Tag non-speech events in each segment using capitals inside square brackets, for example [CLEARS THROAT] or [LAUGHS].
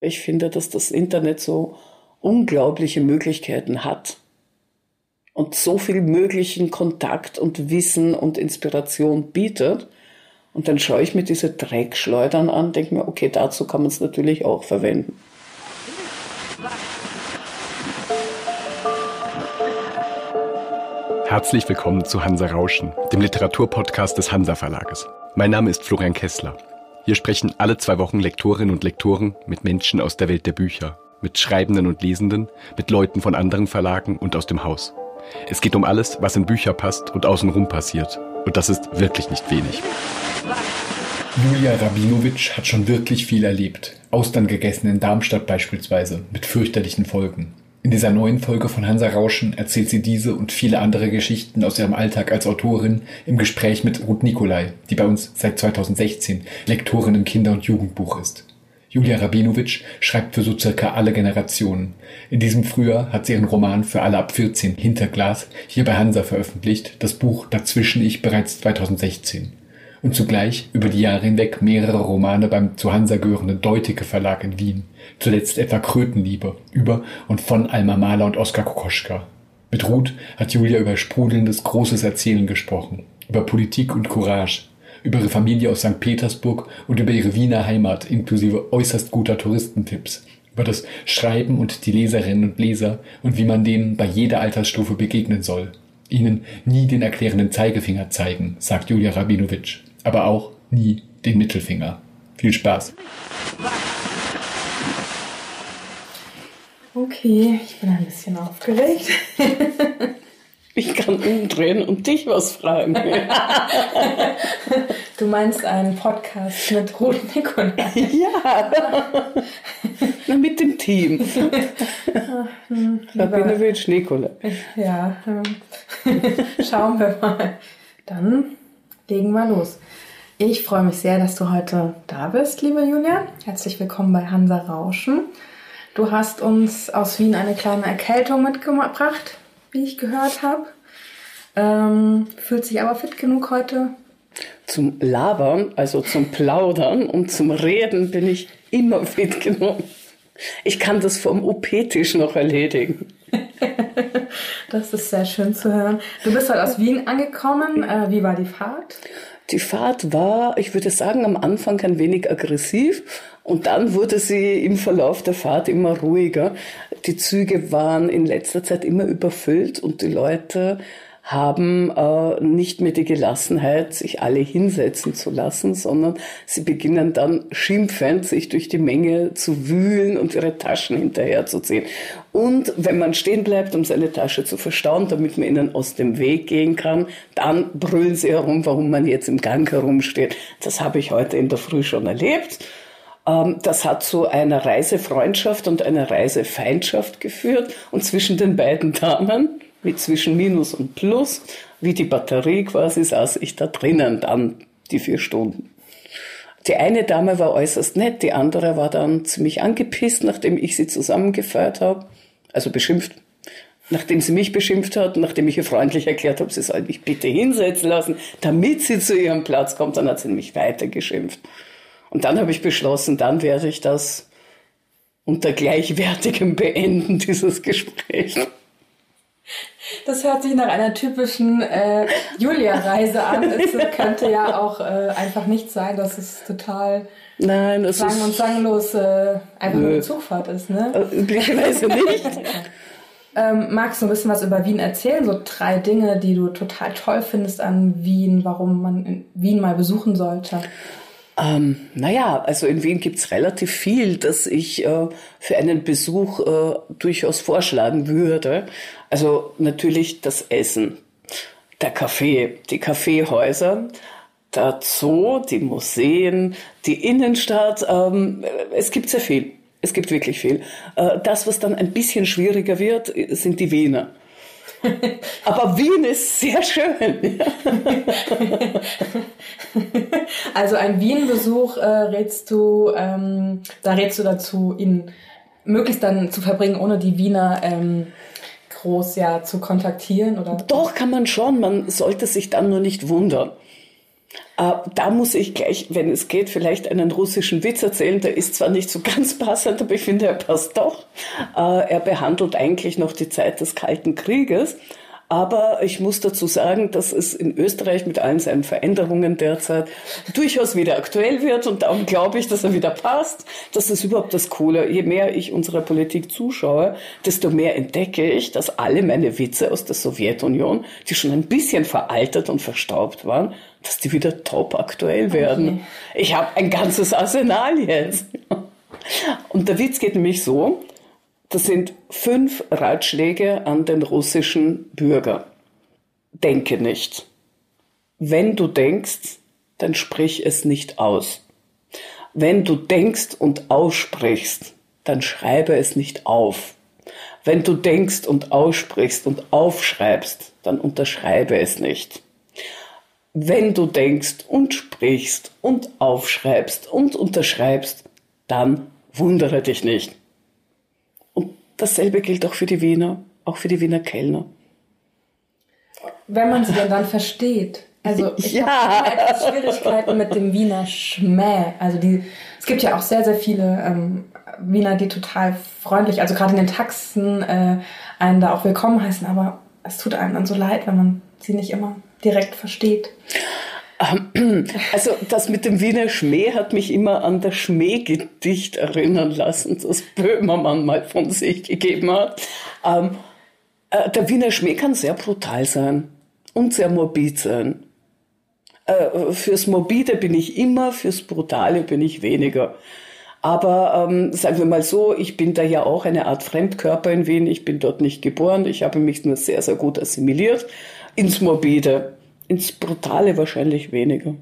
Ich finde, dass das Internet so unglaubliche Möglichkeiten hat und so viel möglichen Kontakt und Wissen und Inspiration bietet. Und dann schaue ich mir diese Dreckschleudern an, denke mir, okay, dazu kann man es natürlich auch verwenden. Herzlich willkommen zu Hansa Rauschen, dem Literaturpodcast des Hansa Verlages. Mein Name ist Florian Kessler. Hier sprechen alle zwei Wochen Lektorinnen und Lektoren mit Menschen aus der Welt der Bücher, mit Schreibenden und Lesenden, mit Leuten von anderen Verlagen und aus dem Haus. Es geht um alles, was in Bücher passt und außenrum passiert. Und das ist wirklich nicht wenig. Julia Rabinowitsch hat schon wirklich viel erlebt. Austern gegessen in Darmstadt beispielsweise, mit fürchterlichen Folgen. In dieser neuen Folge von Hansa Rauschen erzählt sie diese und viele andere Geschichten aus ihrem Alltag als Autorin im Gespräch mit Ruth Nicolai, die bei uns seit 2016 Lektorin im Kinder- und Jugendbuch ist. Julia Rabinowitsch schreibt für so circa alle Generationen. In diesem Frühjahr hat sie ihren Roman für alle ab 14 Hinterglas hier bei Hansa veröffentlicht, das Buch Dazwischen ich bereits 2016 und zugleich über die Jahre hinweg mehrere Romane beim zu Hansa gehörenden Deutike Verlag in Wien, zuletzt etwa Krötenliebe über und von Alma Mahler und Oskar Kokoschka. Mit Ruth hat Julia über sprudelndes, großes Erzählen gesprochen, über Politik und Courage, über ihre Familie aus St. Petersburg und über ihre Wiener Heimat inklusive äußerst guter Touristentipps, über das Schreiben und die Leserinnen und Leser und wie man denen bei jeder Altersstufe begegnen soll. Ihnen nie den erklärenden Zeigefinger zeigen, sagt Julia Rabinowitsch aber auch nie den Mittelfinger. Viel Spaß. Okay, ich bin ein bisschen aufgeregt. [LAUGHS] Ich kann umdrehen und dich was fragen. [LAUGHS] Du meinst einen Podcast mit Ruth Nikolai? Ja, Na, mit dem Team. Rabinowitsch Nikolai. Ja, ähm, [LAUGHS] schauen wir mal. Dann legen wir los. Ich freue mich sehr, dass du heute da bist, liebe Julia. Herzlich willkommen bei Hansa Rauschen. Du hast uns aus Wien eine kleine Erkältung mitgebracht, wie ich gehört habe. Ähm, fühlt sich aber fit genug heute? Zum Labern, also zum Plaudern und zum Reden bin ich immer fit genug. Ich kann das vom OP-Tisch noch erledigen. [LAUGHS] das ist sehr schön zu hören. Du bist heute aus Wien angekommen. Äh, wie war die Fahrt? Die Fahrt war, ich würde sagen, am Anfang ein wenig aggressiv und dann wurde sie im Verlauf der Fahrt immer ruhiger. Die Züge waren in letzter Zeit immer überfüllt und die Leute haben äh, nicht mehr die Gelassenheit, sich alle hinsetzen zu lassen, sondern sie beginnen dann schimpfend, sich durch die Menge zu wühlen und ihre Taschen hinterherzuziehen. Und wenn man stehen bleibt, um seine Tasche zu verstauen, damit man ihnen aus dem Weg gehen kann, dann brüllen sie herum, warum man jetzt im Gang herumsteht. Das habe ich heute in der Früh schon erlebt. Ähm, das hat zu einer Reisefreundschaft und einer Reisefeindschaft geführt. Und zwischen den beiden Damen wie zwischen Minus und Plus, wie die Batterie quasi, saß ich da drinnen dann die vier Stunden. Die eine Dame war äußerst nett, die andere war dann ziemlich angepisst, nachdem ich sie zusammengefeuert habe, also beschimpft. Nachdem sie mich beschimpft hat, nachdem ich ihr freundlich erklärt habe, sie soll mich bitte hinsetzen lassen, damit sie zu ihrem Platz kommt, dann hat sie mich weiter geschimpft. Und dann habe ich beschlossen, dann werde ich das unter gleichwertigem Beenden [LAUGHS] dieses Gesprächs. Das hört sich nach einer typischen äh, Julia-Reise an. Es könnte ja auch äh, einfach nicht sein, dass es total Nein, das sang- und sanglos äh, einfach nur eine Zugfahrt ist. Ne? Äh, üblicherweise nicht. [LAUGHS] ähm, magst du ein bisschen was über Wien erzählen? So drei Dinge, die du total toll findest an Wien, warum man Wien mal besuchen sollte. Ähm, naja, also in Wien gibt's relativ viel, das ich äh, für einen Besuch äh, durchaus vorschlagen würde. Also natürlich das Essen, der Kaffee, die Kaffeehäuser, der Zoo, die Museen, die Innenstadt. Ähm, es gibt sehr viel. Es gibt wirklich viel. Äh, das, was dann ein bisschen schwieriger wird, sind die Wiener. [LAUGHS] Aber Wien ist sehr schön. [LAUGHS] also ein Wien-Besuch äh, rätst du, ähm, da rätst du dazu, ihn möglichst dann zu verbringen, ohne die Wiener ähm, groß ja zu kontaktieren oder? Doch kann man schon. Man sollte sich dann nur nicht wundern. Äh, da muss ich gleich, wenn es geht, vielleicht einen russischen Witz erzählen. Der ist zwar nicht so ganz passend, aber ich finde, er passt doch. Äh, er behandelt eigentlich noch die Zeit des Kalten Krieges. Aber ich muss dazu sagen, dass es in Österreich mit allen seinen Veränderungen derzeit durchaus wieder aktuell wird und darum glaube ich, dass er wieder passt. Das ist überhaupt das Coole. Je mehr ich unserer Politik zuschaue, desto mehr entdecke ich, dass alle meine Witze aus der Sowjetunion, die schon ein bisschen veraltet und verstaubt waren, dass die wieder top aktuell werden. Okay. Ich habe ein ganzes Arsenal jetzt. Und der Witz geht nämlich so, das sind fünf Ratschläge an den russischen Bürger. Denke nicht. Wenn du denkst, dann sprich es nicht aus. Wenn du denkst und aussprichst, dann schreibe es nicht auf. Wenn du denkst und aussprichst und aufschreibst, dann unterschreibe es nicht. Wenn du denkst und sprichst und aufschreibst und unterschreibst, dann wundere dich nicht. Dasselbe gilt auch für die Wiener, auch für die Wiener Kellner. Wenn man sie denn dann versteht. Also [LAUGHS] ich ja. habe etwas Schwierigkeiten mit dem Wiener Schmäh. Also die, es gibt ja auch sehr, sehr viele ähm, Wiener, die total freundlich, also gerade in den Taxen, äh, einen da auch willkommen heißen, aber es tut einem dann so leid, wenn man sie nicht immer direkt versteht. [CLEARS THROAT] Also das mit dem Wiener Schmäh hat mich immer an das Schmähgedicht erinnern lassen, das Böhmermann mal von sich gegeben hat. Ähm, äh, der Wiener Schmäh kann sehr brutal sein und sehr morbid sein. Äh, fürs Morbide bin ich immer, fürs Brutale bin ich weniger. Aber ähm, sagen wir mal so, ich bin da ja auch eine Art Fremdkörper in Wien. Ich bin dort nicht geboren. Ich habe mich nur sehr, sehr gut assimiliert ins Morbide ins Brutale wahrscheinlich weniger.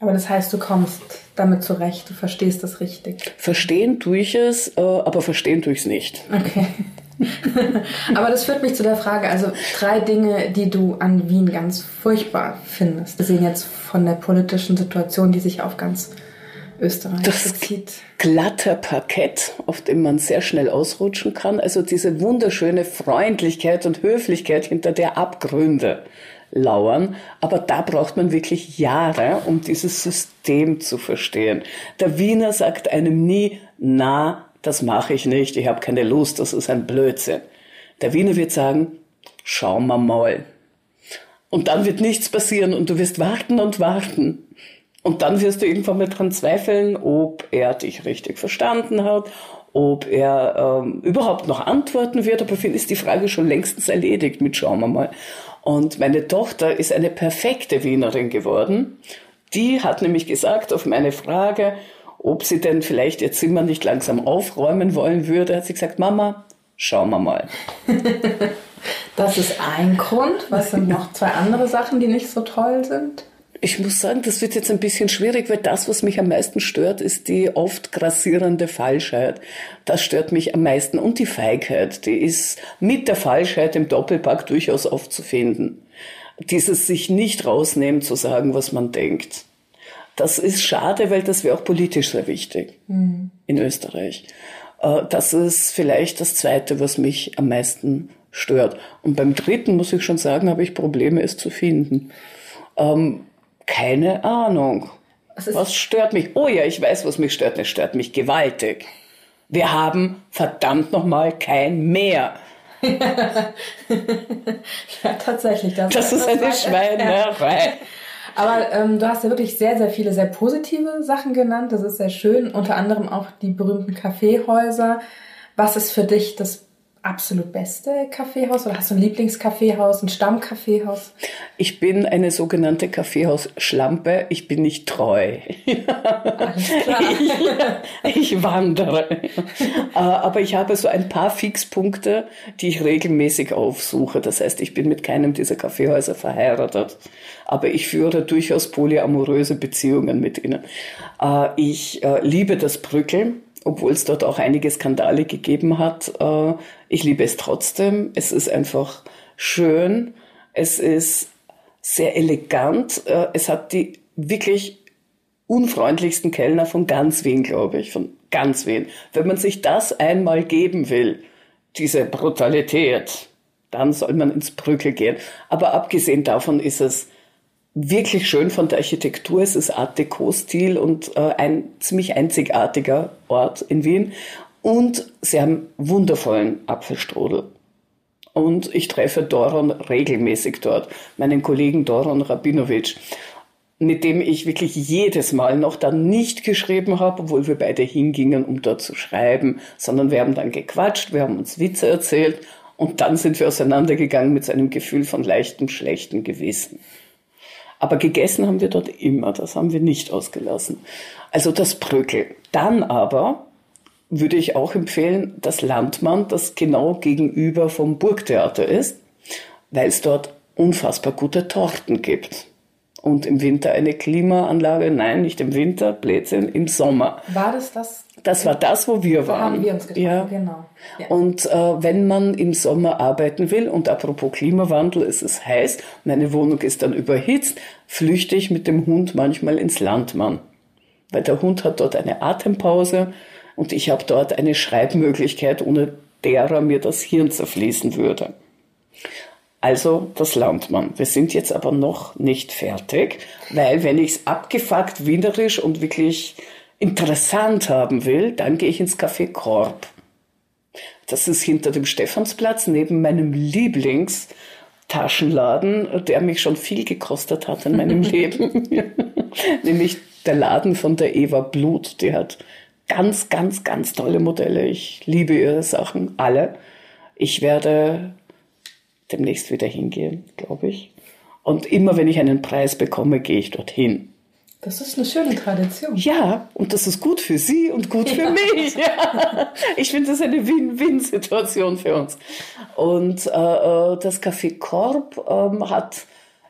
Aber das heißt, du kommst damit zurecht, du verstehst das richtig. Verstehen tue ich es, äh, aber verstehen tue ich es nicht. Okay. [LAUGHS] aber das führt mich zu der Frage, also drei Dinge, die du an Wien ganz furchtbar findest. Wir sehen jetzt von der politischen Situation, die sich auf ganz Österreich das bezieht. glatte Parkett, auf dem man sehr schnell ausrutschen kann. Also diese wunderschöne Freundlichkeit und Höflichkeit, hinter der Abgründe lauern. Aber da braucht man wirklich Jahre, um dieses System zu verstehen. Der Wiener sagt einem nie, na, das mache ich nicht, ich habe keine Lust, das ist ein Blödsinn. Der Wiener wird sagen, schauen wir mal. Und dann wird nichts passieren und du wirst warten und warten. Und dann wirst du irgendwann mal dran zweifeln, ob er dich richtig verstanden hat, ob er ähm, überhaupt noch antworten wird. Aber für ihn ist die Frage schon längstens erledigt mit schauen wir mal. Und meine Tochter ist eine perfekte Wienerin geworden. Die hat nämlich gesagt auf meine Frage, ob sie denn vielleicht ihr Zimmer nicht langsam aufräumen wollen würde, hat sie gesagt, Mama, schauen wir mal. [LAUGHS] Das ist ein Grund. Was sind noch zwei andere Sachen, die nicht so toll sind? Ich muss sagen, das wird jetzt ein bisschen schwierig, weil das, was mich am meisten stört, ist die oft grassierende Falschheit. Das stört mich am meisten. Und die Feigheit, die ist mit der Falschheit im Doppelpack durchaus oft zu finden. Dieses sich nicht rausnehmen zu sagen, was man denkt. Das ist schade, weil das wäre auch politisch sehr wichtig mhm. in Österreich. Äh, das ist vielleicht das Zweite, was mich am meisten stört. Und beim Dritten muss ich schon sagen, habe ich Probleme, es zu finden. Ähm, keine Ahnung. Was, was stört mich? Oh ja, ich weiß, was mich stört. Es stört mich gewaltig. Wir haben verdammt nochmal kein Meer. [LAUGHS] ja, tatsächlich. Das, das ist eine [LAUGHS] Schweinerei. Aber ähm, du hast ja wirklich sehr, sehr viele sehr positive Sachen genannt. Das ist sehr schön. Unter anderem auch die berühmten Kaffeehäuser. Was ist für dich das absolut beste Kaffeehaus oder hast du ein Lieblingskaffeehaus, ein Stammkaffeehaus? Ich bin eine sogenannte Kaffeehaus-Schlampe. Ich bin nicht treu. Alles [LAUGHS] klar. ich, ich wandere. Äh, aber ich habe so ein paar Fixpunkte, die ich regelmäßig aufsuche. Das heißt, ich bin mit keinem dieser Kaffeehäuser verheiratet. Aber ich führe durchaus polyamoröse Beziehungen mit ihnen. Äh, ich äh, liebe das Brückeln obwohl es dort auch einige Skandale gegeben hat. Äh, ich liebe es trotzdem. Es ist einfach schön. Es ist sehr elegant. Äh, es hat die wirklich unfreundlichsten Kellner von ganz Wien, glaube ich, von ganz Wien. Wenn man sich das einmal geben will, diese Brutalität, dann soll man ins Brücke gehen. Aber abgesehen davon ist es wirklich schön von der Architektur. Es ist Art Deco-Stil und äh, ein ziemlich einzigartiger Ort in Wien. Und sie haben wundervollen Apfelstrudel. Und ich treffe Doron regelmäßig dort, meinen Kollegen Doron Rabinovic, mit dem ich wirklich jedes Mal noch dann nicht geschrieben habe, obwohl wir beide hingingen, um dort zu schreiben, sondern wir haben dann gequatscht, wir haben uns Witze erzählt und dann sind wir auseinandergegangen mit seinem Gefühl von leichtem, schlechtem Gewissen. Aber gegessen haben wir dort immer, das haben wir nicht ausgelassen. Also das Bröckel. Dann aber würde ich auch empfehlen, das Landmann, das genau gegenüber vom Burgtheater ist, weil es dort unfassbar gute Torten gibt. Und im Winter eine Klimaanlage, nein, nicht im Winter, Blödsinn, im Sommer. War das das? Das war das, wo wir Wo waren. haben wir uns getroffen, ja. genau. Ja. Und äh, wenn man im Sommer arbeiten will, und apropos Klimawandel, es ist heiß, meine Wohnung ist dann überhitzt, flüchte ich mit dem Hund manchmal ins Landmann. Weil der Hund hat dort eine Atempause und ich habe dort eine Schreibmöglichkeit, ohne derer mir das Hirn zerfließen würde. Also das Landmann. Wir sind jetzt aber noch nicht fertig, weil wenn ich es abgefuckt, wienerisch und wirklich interessant haben will, dann gehe ich ins Café Korb. Das ist hinter dem Stephansplatz neben meinem Lieblingstaschenladen, der mich schon viel gekostet hat in meinem [LAUGHS] Leben. [LAUGHS] Nämlich der Laden von der Eva Blut. Die hat ganz, ganz, ganz tolle Modelle. Ich liebe ihre Sachen, alle. Ich werde demnächst wieder hingehen, glaube ich. Und immer wenn ich einen Preis bekomme, gehe ich dorthin. Das ist eine schöne Tradition. Ja, und das ist gut für Sie und gut für Ja. mich. Ja. Ich finde das eine Win-Win-Situation für uns. Und äh, äh, das Café Korb ähm, hat,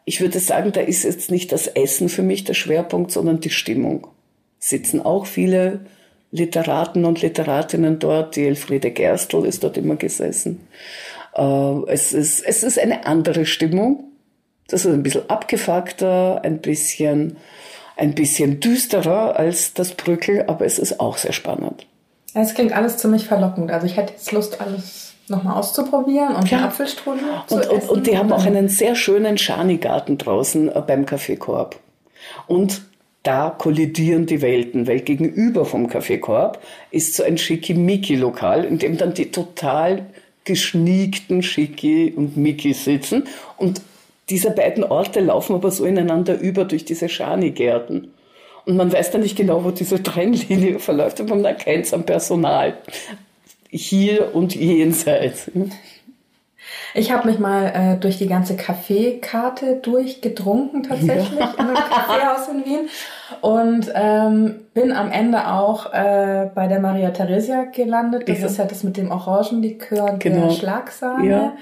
ich würde sagen, da ist jetzt nicht das Essen für mich der Schwerpunkt, sondern die Stimmung. Sitzen auch viele Literaten und Literatinnen dort. Die Elfriede Gerstl ist dort immer gesessen. Äh, es, ist, es ist eine andere Stimmung. Das ist ein bisschen abgefuckter, ein bisschen, ein bisschen düsterer als das Brückel, aber es ist auch sehr spannend. Es klingt alles ziemlich verlockend. Also ich hätte jetzt Lust, alles nochmal auszuprobieren und Ja. den Apfelstrudel zu Und, essen. und die haben auch einen sehr schönen Schanigarten draußen äh, beim Kaffeekorb. Und da kollidieren die Welten, weil gegenüber vom Kaffeekorb ist so ein Schickimicki-Lokal, in dem dann die total geschniekten Schicki und Micki sitzen. Und diese beiden Orte laufen aber so ineinander über durch diese Schanigärten. Und man weiß dann nicht genau, wo diese Trennlinie verläuft, aber man erkennt es am Personal. Hier und jenseits. Ich habe mich mal äh, durch die ganze Kaffeekarte durchgedrunken tatsächlich in einem Kaffeehaus in Wien und ähm, bin am Ende auch äh, bei der Maria Theresia gelandet. Das Ja. ist ja das mit dem Orangenlikör und Genau. der Schlagsahne. Ja.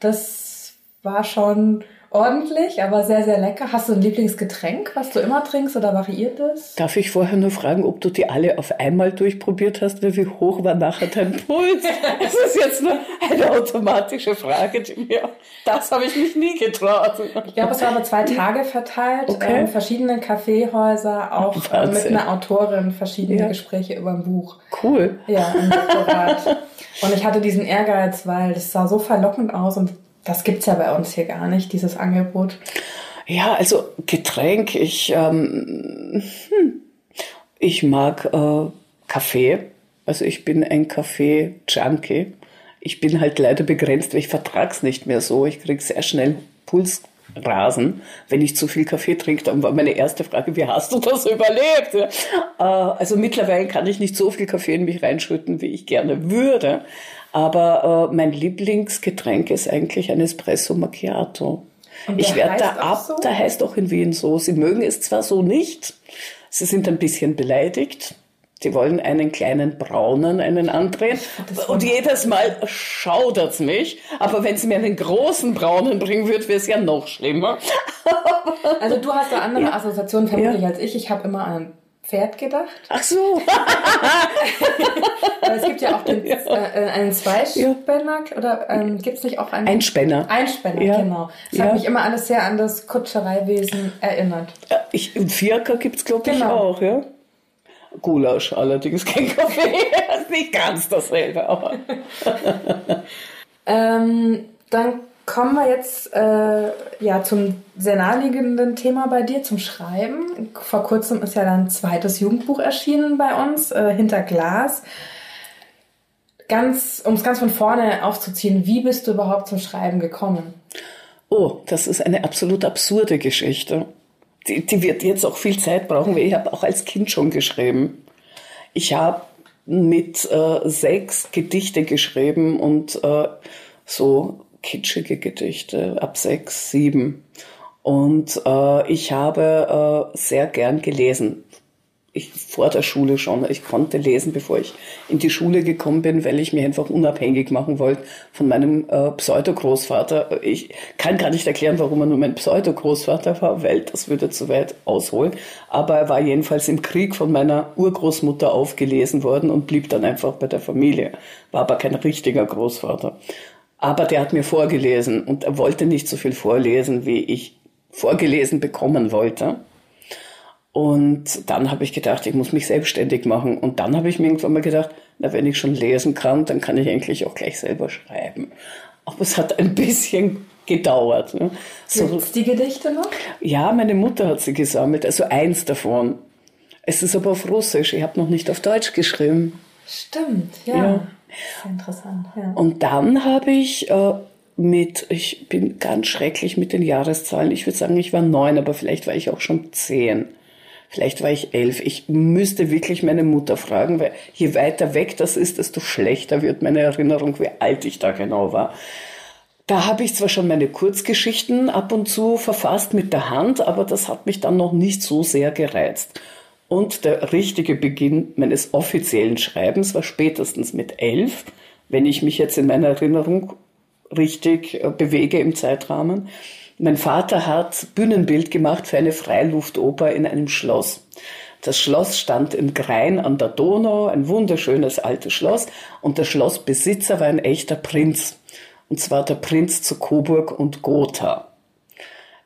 Das war schon ordentlich, aber sehr, sehr lecker. Hast du ein Lieblingsgetränk, was du immer trinkst oder variiert es? Darf ich vorher nur fragen, ob du die alle auf einmal durchprobiert hast, weil wie hoch war nachher dein Puls? [LAUGHS] Das ist jetzt nur eine automatische Frage, die mir, das habe ich mich nie getraut. Ich glaube, es war über zwei Tage verteilt, Okay. ähm, verschiedene Kaffeehäuser, auch äh, mit einer Autorin, verschiedene Ja. Gespräche über ein Buch. Cool. Ja, im Doktorat. und ich hatte diesen Ehrgeiz, weil das sah so verlockend aus und das gibt's ja bei uns hier gar nicht, dieses Angebot. Ja, also Getränk, ich, ähm, hm, ich mag äh, Kaffee. Also ich bin ein Kaffee-Junkie. Ich bin halt leider begrenzt, weil ich vertrag's nicht mehr so. Ich krieg sehr schnell Pulsrasen, wenn ich zu viel Kaffee trinke. Dann war meine erste Frage, wie hast du das überlebt? Äh, also mittlerweile kann ich nicht so viel Kaffee in mich reinschütten, wie ich gerne würde. Aber äh, mein Lieblingsgetränk ist eigentlich ein Espresso Macchiato. Ich werde da ab, so? der heißt auch in Wien so. Sie mögen es zwar so nicht, sie sind ein bisschen beleidigt. Sie wollen einen kleinen Braunen, einen andrehen. Und jedes Mal schaudert's mich. Aber wenn sie mir einen großen Braunen bringen würde, wäre es ja noch schlimmer. [LAUGHS] Also du hast da andere Ja. Assoziationen vermutlich Ja. als ich. Ich habe immer an ein Pferd gedacht. Ach so. [LAUGHS] Aber es gibt ja auch den, äh, einen Zweispänner oder ähm, gibt's nicht auch einen? Ein Spänner. Einspänner, Ja. genau. Das Ja. hat mich immer alles sehr an das Kutschereiwesen erinnert. Ich, und Vierker gibt's glaube ich, Genau. auch, ja? Gulasch allerdings, [LAUGHS] kein Kaffee. ist nicht ganz dasselbe, aber. [LAUGHS] Ähm, dann Kommen wir jetzt äh, ja zum sehr naheliegenden Thema bei dir, zum Schreiben. Vor kurzem ist ja dein zweites Jugendbuch erschienen bei uns, äh, Hinter Glas. Ganz, um es ganz von vorne aufzuziehen, wie bist du überhaupt zum Schreiben gekommen? Oh, das ist eine absolut absurde Geschichte. Die, die wird jetzt auch viel Zeit brauchen, weil ich habe auch als Kind schon geschrieben. Ich habe mit äh, sechs Gedichte geschrieben und äh, so kitschige Gedichte ab sechs, sieben. Und äh, ich habe äh, sehr gern gelesen. Ich vor der Schule schon. Ich konnte lesen, bevor ich in die Schule gekommen bin, weil ich mich einfach unabhängig machen wollte von meinem äh, Pseudo-Großvater. Ich kann gar nicht erklären, warum er nur mein Pseudo-Großvater war, weil das würde zu weit ausholen. Aber er war jedenfalls im Krieg von meiner Urgroßmutter aufgelesen worden und blieb dann einfach bei der Familie. War aber kein richtiger Großvater. Aber der hat mir vorgelesen und er wollte nicht so viel vorlesen, wie ich vorgelesen bekommen wollte. Und dann habe ich gedacht, ich muss mich selbstständig machen. Und dann habe ich mir irgendwann mal gedacht, na, wenn ich schon lesen kann, dann kann ich eigentlich auch gleich selber schreiben. Aber es hat ein bisschen gedauert. Ne? So, Gibt's die Gedichte noch? Ja, meine Mutter hat sie gesammelt, also eins davon. Es ist aber auf Russisch, ich habe noch nicht auf Deutsch geschrieben. Stimmt, ja. ja. Interessant, ja. Und dann habe ich äh, mit, ich bin ganz schrecklich mit den Jahreszahlen. Ich würde sagen, ich war neun, aber vielleicht war ich auch schon zehn. Vielleicht war ich elf. Ich müsste wirklich meine Mutter fragen, weil je weiter weg das ist, desto schlechter wird meine Erinnerung, wie alt ich da genau war. Da habe ich zwar schon meine Kurzgeschichten ab und zu verfasst mit der Hand, aber das hat mich dann noch nicht so sehr gereizt. Und der richtige Beginn meines offiziellen Schreibens war spätestens mit elf, wenn ich mich jetzt in meiner Erinnerung richtig äh, bewege im Zeitrahmen. Mein Vater hat Bühnenbild gemacht für eine Freiluftoper in einem Schloss. Das Schloss stand in Grein an der Donau, ein wunderschönes altes Schloss, und der Schlossbesitzer war ein echter Prinz. Und zwar der Prinz zu Coburg und Gotha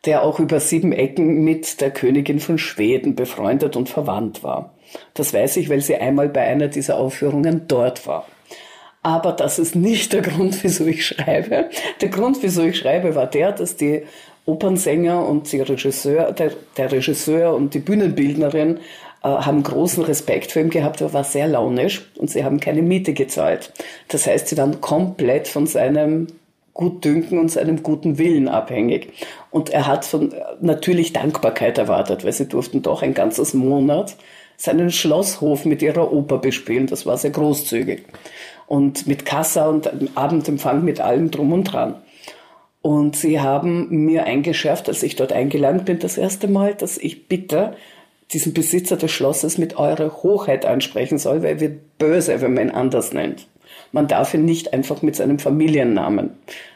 der auch über sieben Ecken mit der Königin von Schweden befreundet und verwandt war. Das weiß ich, weil sie einmal bei einer dieser Aufführungen dort war. Aber das ist nicht der Grund, wieso ich schreibe. Der Grund, wieso ich schreibe, war der, dass die Opernsänger und die Regisseur, der, der Regisseur und die Bühnenbildnerin äh, haben großen Respekt vor ihm gehabt. Er war sehr launisch und sie haben keine Miete gezahlt. Das heißt, sie waren komplett von seinem Gutdünken und seinem guten Willen abhängig. Und er hat von, natürlich Dankbarkeit erwartet, weil sie durften doch ein ganzes Monat seinen Schlosshof mit ihrer Oper bespielen. Das war sehr großzügig. Und mit Kassa und Abendempfang mit allem drum und dran. Und sie haben mir eingeschärft, als ich dort eingeladen bin, das erste Mal, dass ich bitte diesen Besitzer des Schlosses mit eurer Hochheit ansprechen soll, weil er wird böse, wenn man ihn anders nennt. Man darf ihn nicht einfach mit seinem Familiennamen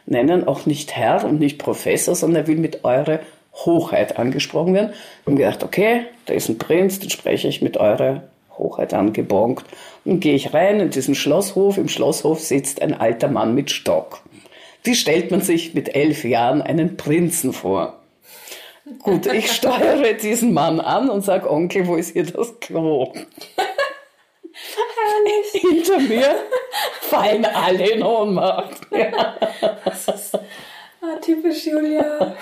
nennen, auch nicht Herr und nicht Professor, sondern er will mit Eure Hochheit angesprochen werden. Wir haben gedacht, okay, da ist ein Prinz, den spreche ich mit Eure Hochheit angebongt. Und gehe ich rein in diesen Schlosshof. Im Schlosshof sitzt ein alter Mann mit Stock. Wie stellt man sich mit elf Jahren einen Prinzen vor? Gut, ich [LAUGHS] steuere diesen Mann an und sage, Onkel, wo ist hier das Klo? [LAUGHS] Hinter mir fallen alle in Ohnmacht. Ja. [LAUGHS] Das ist ah, typisch Julia.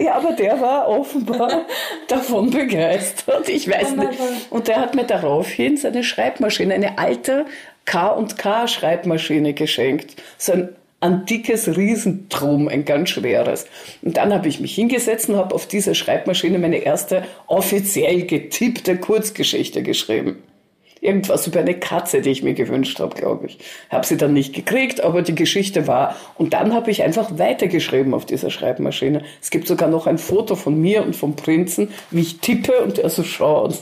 ja, aber der war offenbar davon begeistert. Ich weiß nicht. Und der hat mir daraufhin seine Schreibmaschine, eine alte K&K Schreibmaschine geschenkt. So ein antikes Riesentrum, ein ganz schweres. Und dann habe ich mich hingesetzt und habe auf dieser Schreibmaschine meine erste offiziell getippte Kurzgeschichte geschrieben irgendwas über eine Katze, die ich mir gewünscht habe, glaube ich. Habe sie dann nicht gekriegt, aber die Geschichte war. Und dann habe ich einfach weitergeschrieben auf dieser Schreibmaschine. Es gibt sogar noch ein Foto von mir und vom Prinzen, wie ich tippe und er so schaut.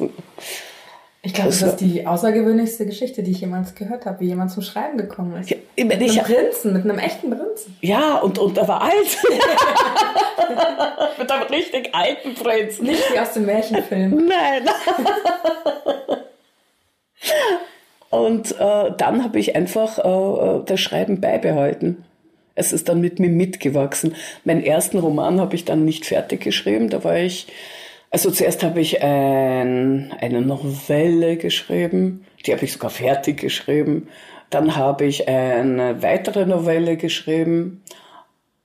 Ich glaube, das, ist die außergewöhnlichste Geschichte, die ich jemals gehört habe, wie jemand zum Schreiben gekommen ist. Ja, mit einem Prinzen, mit einem echten Prinzen. Ja, und, und er war alt. [LAUGHS] mit einem richtig alten Prinzen. Nicht wie aus dem Märchenfilm. Nein. [LAUGHS] Und äh, dann habe ich einfach äh, das Schreiben beibehalten. Es ist dann mit mir mitgewachsen. Meinen ersten Roman habe ich dann nicht fertig geschrieben. Da war ich, also zuerst habe ich ein, eine Novelle geschrieben. Die habe ich sogar fertig geschrieben. Dann habe ich eine weitere Novelle geschrieben.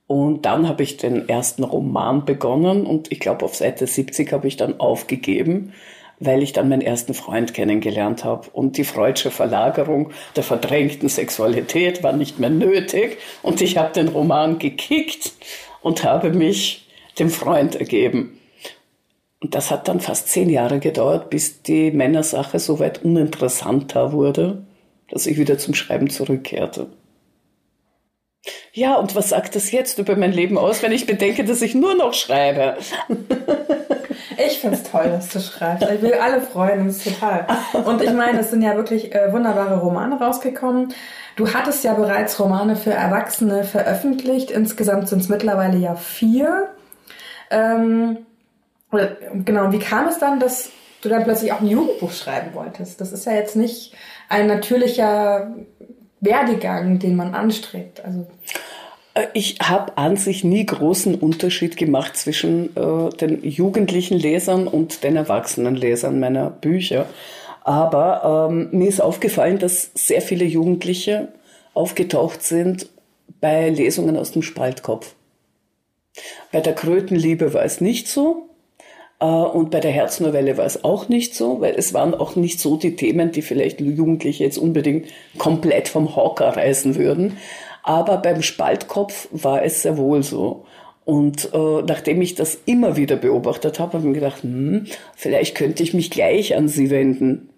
Und dann habe ich den ersten Roman begonnen und ich glaube, auf Seite 70 habe ich dann aufgegeben, weil ich dann meinen ersten Freund kennengelernt habe. Und die freudsche Verlagerung der verdrängten Sexualität war nicht mehr nötig. Und ich habe den Roman gekickt und habe mich dem Freund ergeben. Und das hat dann fast zehn Jahre gedauert, bis die Männersache so weit uninteressanter wurde, dass ich wieder zum Schreiben zurückkehrte. Ja, und was sagt das jetzt über mein Leben aus, wenn ich bedenke, dass ich nur noch schreibe? [LAUGHS] Ich finde es toll, dass du schreibst. Ich will alle freuen, das ist total. Und ich meine, es sind ja wirklich äh, wunderbare Romane rausgekommen. Du hattest ja bereits Romane für Erwachsene veröffentlicht. Insgesamt sind es mittlerweile ja vier. Ähm, genau, wie kam es dann, dass du dann plötzlich auch ein Jugendbuch schreiben wolltest? Das ist ja jetzt nicht ein natürlicher Werdegang, den man anstrebt. Also ich habe an sich nie großen Unterschied gemacht zwischen äh, den jugendlichen Lesern und den erwachsenen Lesern meiner Bücher. Aber ähm, mir ist aufgefallen, dass sehr viele Jugendliche aufgetaucht sind bei Lesungen aus dem Spaltkopf. Bei der Krötenliebe war es nicht so. Äh, und bei der Herznovelle war es auch nicht so, weil es waren auch nicht so die Themen, die vielleicht Jugendliche jetzt unbedingt komplett vom Hocker reißen würden. Aber beim Spaltkopf war es sehr wohl so. Und äh, nachdem ich das immer wieder beobachtet habe, habe ich mir gedacht, hm, vielleicht könnte ich mich gleich an sie wenden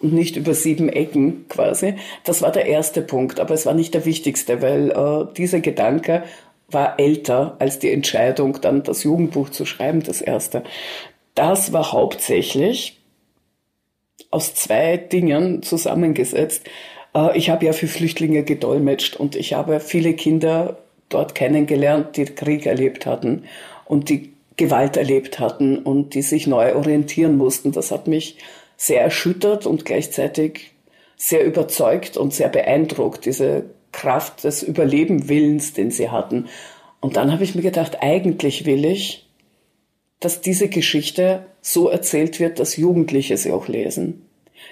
und nicht über sieben Ecken quasi. Das war der erste Punkt, aber es war nicht der wichtigste, weil äh, dieser Gedanke war älter als die Entscheidung, dann das Jugendbuch zu schreiben, das erste. Das war hauptsächlich aus zwei Dingen zusammengesetzt. Äh, ich habe ja für Flüchtlinge gedolmetscht und ich habe viele Kinder dort kennengelernt, die Krieg erlebt hatten und die Gewalt erlebt hatten und die sich neu orientieren mussten. Das hat mich sehr erschüttert und gleichzeitig sehr überzeugt und sehr beeindruckt, diese Kraft des Überlebenwillens, den sie hatten. Und dann habe ich mir gedacht, eigentlich will ich, dass diese Geschichte so erzählt wird, dass Jugendliche sie auch lesen.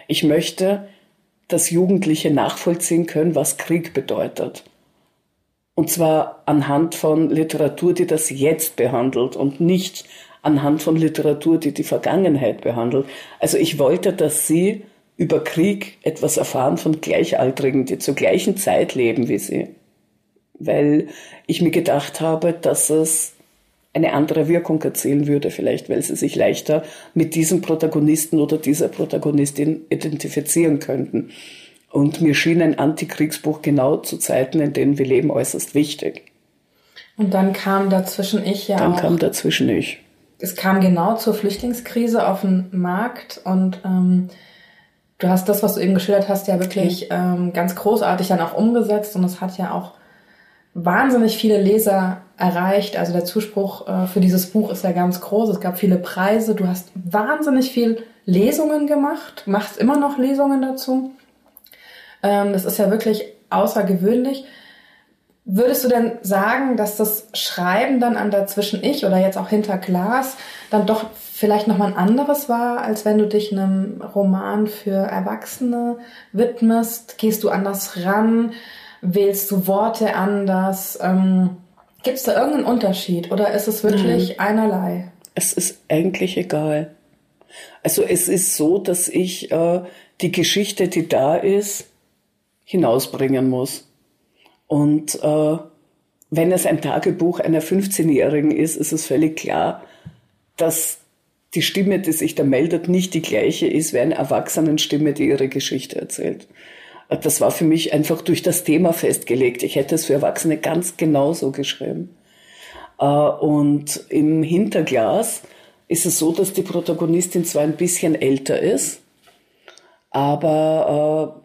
Ich möchte, dass Jugendliche nachvollziehen können, was Krieg bedeutet. Und zwar anhand von Literatur, die das jetzt behandelt und nicht anhand von Literatur, die die Vergangenheit behandelt. Also ich wollte, dass Sie über Krieg etwas erfahren von Gleichaltrigen, die zur gleichen Zeit leben wie Sie. Weil ich mir gedacht habe, dass es eine andere Wirkung erzielen würde, vielleicht weil sie sich leichter mit diesem Protagonisten oder dieser Protagonistin identifizieren könnten. Und mir schien ein Antikriegsbuch genau zu Zeiten, in denen wir leben, äußerst wichtig. Und dann kam dazwischen ich ja. Dann auch, kam dazwischen ich. Es kam genau zur Flüchtlingskrise auf den Markt und ähm, du hast das, was du eben geschildert hast, ja wirklich ähm, ganz großartig dann auch umgesetzt und es hat ja auch wahnsinnig viele Leser erreicht. Also der Zuspruch äh, für dieses Buch ist ja ganz groß. Es gab viele Preise. Du hast wahnsinnig viel Lesungen gemacht, machst immer noch Lesungen dazu. Ähm, das ist ja wirklich außergewöhnlich. Würdest du denn sagen, dass das Schreiben dann an dazwischen ich oder jetzt auch hinter Glas dann doch vielleicht nochmal ein anderes war, als wenn du dich einem Roman für Erwachsene widmest? Gehst du anders ran? Wählst du Worte anders? Ähm, Gibt es da irgendeinen Unterschied oder ist es wirklich Nein. einerlei? Es ist eigentlich egal. Also es ist so, dass ich äh, die Geschichte, die da ist, hinausbringen muss. Und äh, wenn es ein Tagebuch einer 15-Jährigen ist, ist es völlig klar, dass die Stimme, die sich da meldet, nicht die gleiche ist wie eine Erwachsenenstimme, die ihre Geschichte erzählt. Das war für mich einfach durch das Thema festgelegt. Ich hätte es für Erwachsene ganz genauso geschrieben. Äh, und im Hinterglas ist es so, dass die Protagonistin zwar ein bisschen älter ist, aber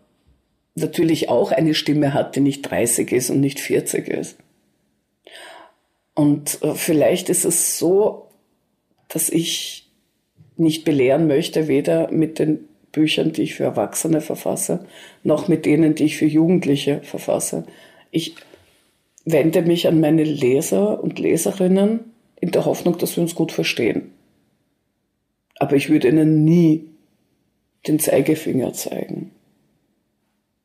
äh, natürlich auch eine Stimme hat, die nicht 30 ist und nicht 40 ist. Und äh, vielleicht ist es so, dass ich nicht belehren möchte, weder mit den Büchern, die ich für Erwachsene verfasse, noch mit denen, die ich für Jugendliche verfasse. Ich wende mich an meine Leser und Leserinnen in der Hoffnung, dass wir uns gut verstehen. Aber ich würde ihnen nie den Zeigefinger zeigen.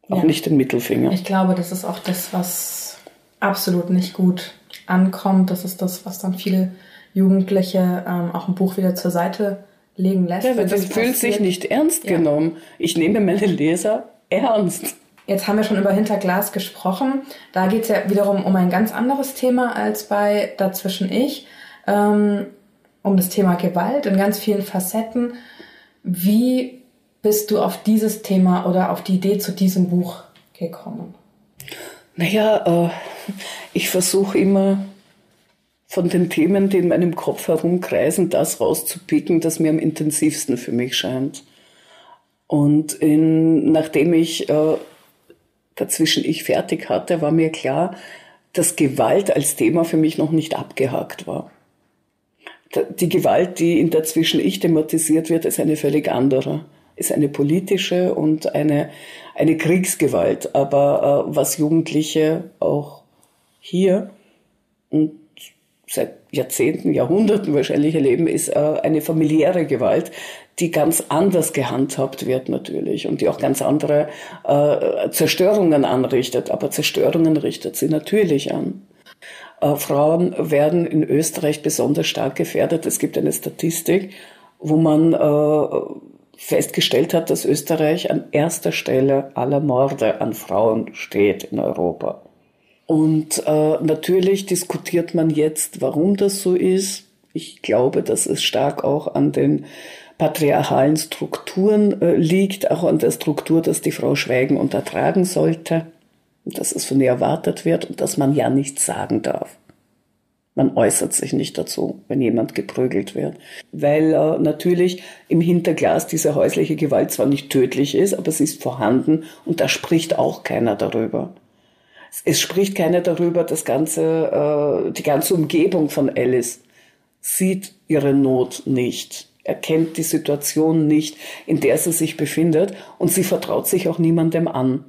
Auch ja. nicht den Mittelfinger. Ich glaube, das ist auch das, was absolut nicht gut ankommt. Das ist das, was dann viele Jugendliche ähm, auch ein Buch wieder zur Seite legen lässt. Ja, weil das fühlt sich nicht ernst ja. genommen. Ich nehme meine Leser ernst. Jetzt haben wir schon über Hinterglas gesprochen. Da geht es ja wiederum um ein ganz anderes Thema als bei Dazwischen ich. Ähm, um das Thema Gewalt in ganz vielen Facetten. Wie bist du auf dieses Thema oder auf die Idee zu diesem Buch gekommen? Naja, äh, ich versuche immer von den Themen, die in meinem Kopf herumkreisen, das rauszupicken, das mir am intensivsten für mich scheint. Und in, nachdem ich äh, dazwischen ich fertig hatte, war mir klar, dass Gewalt als Thema für mich noch nicht abgehakt war. Die Gewalt, die in dazwischen ich thematisiert wird, ist eine völlig andere. Ist eine politische und eine, eine Kriegsgewalt. Aber äh, was Jugendliche auch hier und seit Jahrzehnten, Jahrhunderten wahrscheinlich erleben, ist äh, eine familiäre Gewalt, die ganz anders gehandhabt wird natürlich und die auch ganz andere äh, Zerstörungen anrichtet. Aber Zerstörungen richtet sie natürlich an. Äh, Frauen werden in Österreich besonders stark gefährdet. Es gibt eine Statistik, wo man äh, festgestellt hat, dass Österreich an erster Stelle aller Morde an Frauen steht in Europa. Und äh, natürlich diskutiert man jetzt, warum das so ist. Ich glaube, dass es stark auch an den patriarchalen Strukturen äh, liegt, auch an der Struktur, dass die Frau schweigen und ertragen sollte, dass es von ihr erwartet wird und dass man ja nichts sagen darf. Man äußert sich nicht dazu, wenn jemand geprügelt wird. Weil äh, natürlich im Hinterglas diese häusliche Gewalt zwar nicht tödlich ist, aber sie ist vorhanden und da spricht auch keiner darüber. Es spricht keiner darüber, das ganze, äh, die ganze Umgebung von Alice sieht ihre Not nicht, erkennt die Situation nicht, in der sie sich befindet und sie vertraut sich auch niemandem an.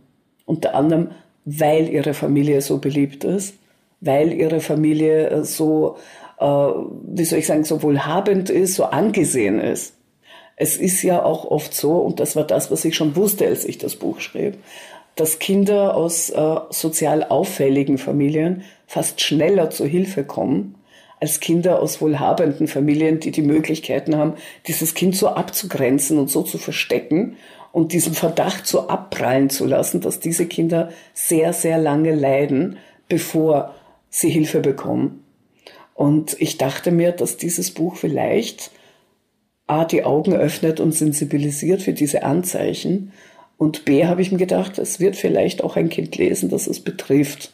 Unter anderem, weil ihre Familie so beliebt ist, weil ihre Familie äh, so, äh, wie soll ich sagen, so wohlhabend ist, so angesehen ist. Es ist ja auch oft so, und das war das, was ich schon wusste, als ich das Buch schrieb, dass Kinder aus äh, sozial auffälligen Familien fast schneller zur Hilfe kommen als Kinder aus wohlhabenden Familien, die die Möglichkeiten haben, dieses Kind so abzugrenzen und so zu verstecken und diesen Verdacht so abprallen zu lassen, dass diese Kinder sehr, sehr lange leiden, bevor sie Hilfe bekommen. Und ich dachte mir, dass dieses Buch vielleicht A, die Augen öffnet und sensibilisiert für diese Anzeichen und B habe ich mir gedacht, es wird vielleicht auch ein Kind lesen, das es betrifft.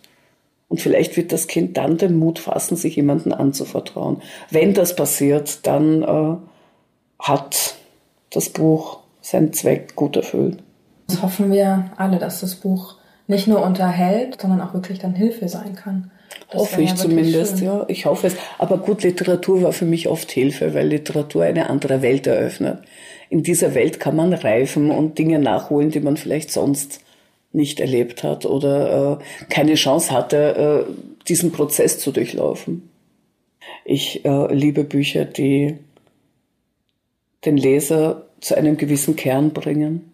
Und vielleicht wird das Kind dann den Mut fassen, sich jemanden anzuvertrauen. Wenn das passiert, dann äh, hat das Buch seinen Zweck gut erfüllt. Das hoffen wir alle, dass das Buch nicht nur unterhält, sondern auch wirklich dann Hilfe sein kann. Das hoffe ich ja zumindest, schön. ja. Ich hoffe es. Aber gut, Literatur war für mich oft Hilfe, weil Literatur eine andere Welt eröffnet in dieser Welt kann man reifen und Dinge nachholen, die man vielleicht sonst nicht erlebt hat oder äh, keine Chance hatte, äh, diesen Prozess zu durchlaufen. Ich äh, liebe Bücher, die den Leser zu einem gewissen Kern bringen,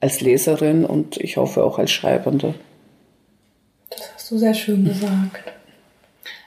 als Leserin und ich hoffe auch als Schreibende. Das hast du sehr schön gesagt.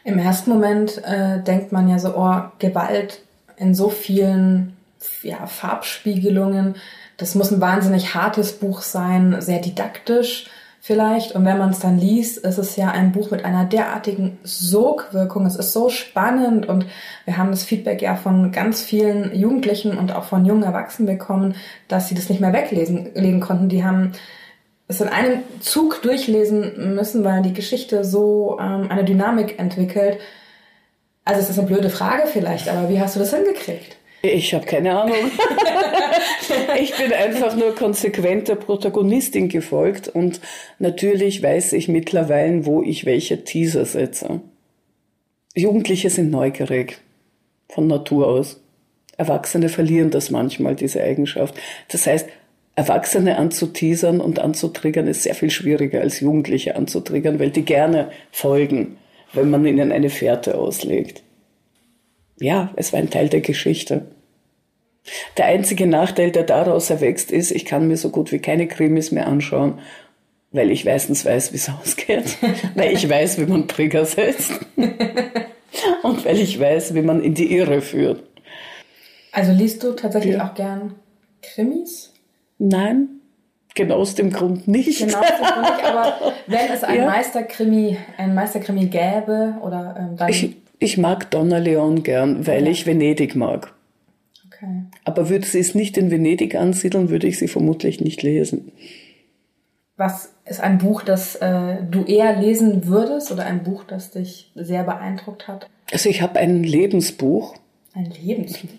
Im ersten Moment äh, denkt man ja so, oh, Gewalt in so vielen ja, Farbspiegelungen. Das muss ein wahnsinnig hartes Buch sein, sehr didaktisch vielleicht. Und wenn man es dann liest, ist es ja ein Buch mit einer derartigen Sogwirkung. Es ist so spannend und wir haben das Feedback ja von ganz vielen Jugendlichen und auch von jungen Erwachsenen bekommen, dass sie das nicht mehr weglesen legen konnten. Die haben es in einem Zug durchlesen müssen, weil die Geschichte so ähm, eine Dynamik entwickelt. Also es ist eine blöde Frage vielleicht, aber wie hast du das hingekriegt? Ich habe keine Ahnung. [LAUGHS] ich bin einfach nur konsequent der Protagonistin gefolgt und natürlich weiß ich mittlerweile, wo ich welche Teaser setze. Jugendliche sind neugierig von Natur aus. Erwachsene verlieren das manchmal, diese Eigenschaft. Das heißt, Erwachsene anzuteasern und anzutriggern ist sehr viel schwieriger als Jugendliche anzutriggern, weil die gerne folgen, wenn man ihnen eine Fährte auslegt. Ja, es war ein Teil der Geschichte. Der einzige Nachteil, der daraus erwächst, ist, ich kann mir so gut wie keine Krimis mehr anschauen, weil ich meistens weiß, wie es [LAUGHS] ausgeht, weil ich weiß, wie man Trigger setzt [LAUGHS] und weil ich weiß, wie man in die Irre führt. Also liest du tatsächlich ja. auch gern Krimis? Nein, genau aus dem Grund nicht. Genau aus dem Grund nicht, aber [LAUGHS] wenn es ein ja. Meisterkrimi, ein Meisterkrimi gäbe oder ähm, dann. Ich, ich mag Donna Leon gern, weil ja. ich Venedig mag. Okay. Aber würde sie es nicht in Venedig ansiedeln, würde ich sie vermutlich nicht lesen. Was ist ein Buch, das äh, du eher lesen würdest oder ein Buch, das dich sehr beeindruckt hat? Also ich habe ein Lebensbuch. Ein Lebensbuch?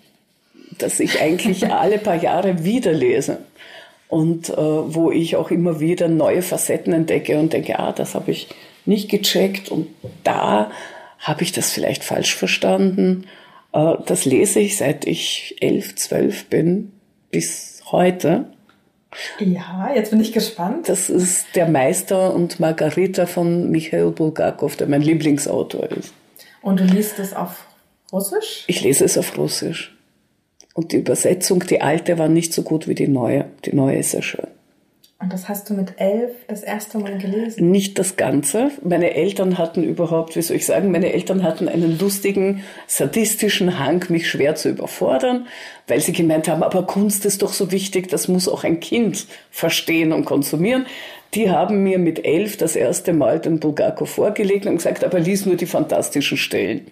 Das ich eigentlich [LAUGHS] alle paar Jahre wieder lese. Und äh, wo ich auch immer wieder neue Facetten entdecke und denke, ah, das habe ich nicht gecheckt und da habe ich das vielleicht falsch verstanden. Äh, das lese ich seit ich elf, zwölf bin bis heute. Ja, jetzt bin ich gespannt. Das ist Der Meister und Margarita von Michael Bulgakov, der mein Lieblingsautor ist. Und du liest es auf Russisch? Ich lese es auf Russisch. Und die Übersetzung, die alte, war nicht so gut wie die neue. Die neue ist sehr schön. Und das hast du mit elf das erste Mal gelesen? Nicht das Ganze. Meine Eltern hatten überhaupt, wie soll ich sagen, meine Eltern hatten einen lustigen, sadistischen Hang, mich schwer zu überfordern, weil sie gemeint haben, aber Kunst ist doch so wichtig, das muss auch ein Kind verstehen und konsumieren. Die haben mir mit elf das erste Mal den Bulgakov vorgelegt und gesagt, aber lies nur die fantastischen Stellen.